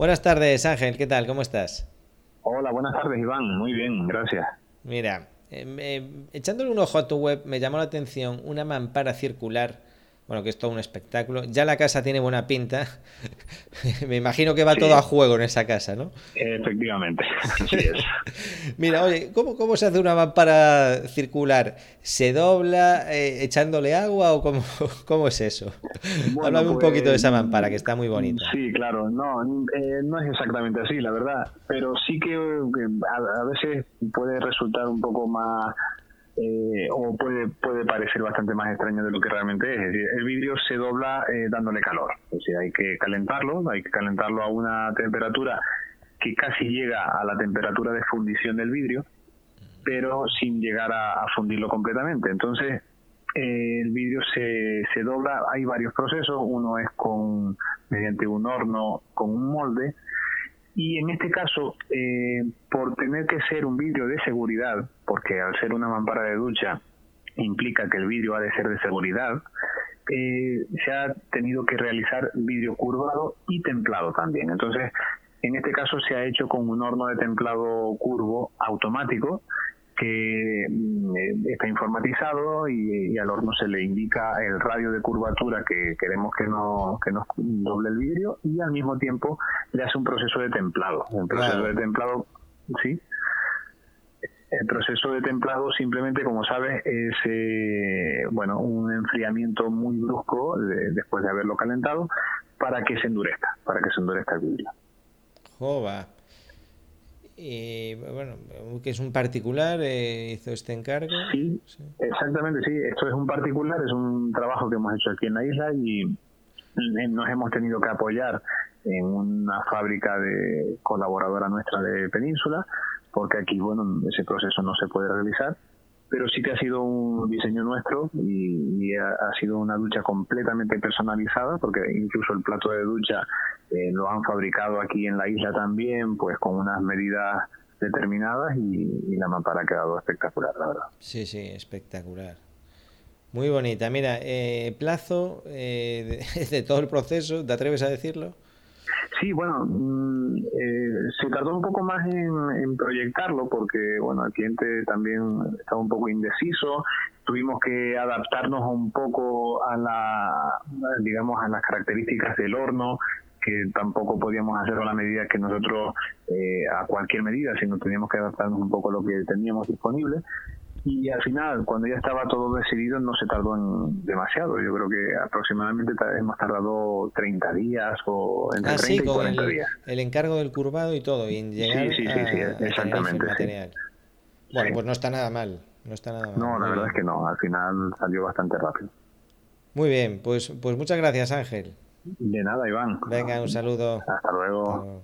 Buenas tardes, Ángel, ¿qué tal? ¿Cómo estás? Hola, buenas tardes, Iván. Muy bien, gracias. Mira, eh, echándole un ojo a tu web me llamó la atención una mampara circular bueno, que es todo un espectáculo. Ya la casa tiene buena pinta. Me imagino que va todo a juego en esa casa, ¿no? Efectivamente, así es. Mira, oye, ¿cómo, ¿cómo, se hace una mampara circular? ¿Se dobla eh, echándole agua o cómo, cómo es eso? Háblame un poquito de esa pues, mampara, que está muy bonita. Sí, claro, no, eh, no es exactamente así, la verdad, pero sí que a veces puede resultar un poco más puede, puede parecer bastante más extraño de lo que realmente es. Es decir, el vidrio se dobla eh, dándole calor. O sea, hay que calentarlo, hay que calentarlo a una temperatura que casi llega a la temperatura de fundición del vidrio, pero sin llegar a, fundirlo completamente. Entonces, eh, el vidrio se, se dobla, hay varios procesos, uno es con mediante un horno con un molde, y en este caso, eh, por tener que ser un vidrio de seguridad, porque al ser una mampara de ducha implica que el vidrio ha de ser de seguridad, eh, se ha tenido que realizar vidrio curvado y templado también. Entonces, en este caso se ha hecho con un horno de templado curvo automático que mm, eh, está informatizado y, al horno se le indica el radio de curvatura que queremos que, no, que nos doble el vidrio y al mismo tiempo le hace un proceso de templado. Un proceso de templado, sí. El proceso de templado simplemente, como sabes, es eh, bueno un enfriamiento muy brusco después de haberlo calentado para que se endurezca, para que se endurezca el vidrio. Jova. Y bueno, que es un particular, eh, hizo este encargo. Sí, exactamente, sí. Esto es un particular, es un trabajo que hemos hecho aquí en la isla y nos hemos tenido que apoyar en una fábrica de colaboradora nuestra de Península, porque aquí, bueno, ese proceso no se puede realizar pero sí que ha sido un diseño nuestro y, ha, sido una ducha completamente personalizada porque incluso el plato de ducha eh, lo han fabricado aquí en la isla también pues con unas medidas determinadas y, la mampara ha quedado espectacular la verdad. Sí sí espectacular. Muy bonita. Mira eh, plazo eh, de todo el proceso te atreves a decirlo Sí, bueno, mm, eh, se tardó un poco más en, proyectarlo porque, bueno, el cliente también estaba un poco indeciso. Tuvimos que adaptarnos un poco a la, digamos, a las características del horno que tampoco podíamos hacerlo a la medida que nosotros, eh, a cualquier medida, sino teníamos que adaptarnos un poco a lo que teníamos disponible y al final, cuando ya estaba todo decidido, no se tardó en demasiado. Yo creo que aproximadamente hemos tardado 30 días o entre 30 ah, y 40 el, días. El encargo del curvado y todo, y en llegar sí, sí, sí, sí, exactamente. material. Bueno, pues no está nada mal. No, está nada mal. no la verdad es que no. Al final salió bastante rápido. Muy bien, pues, pues muchas gracias, Ángel. De nada, Iván. Venga, un saludo. Hasta luego.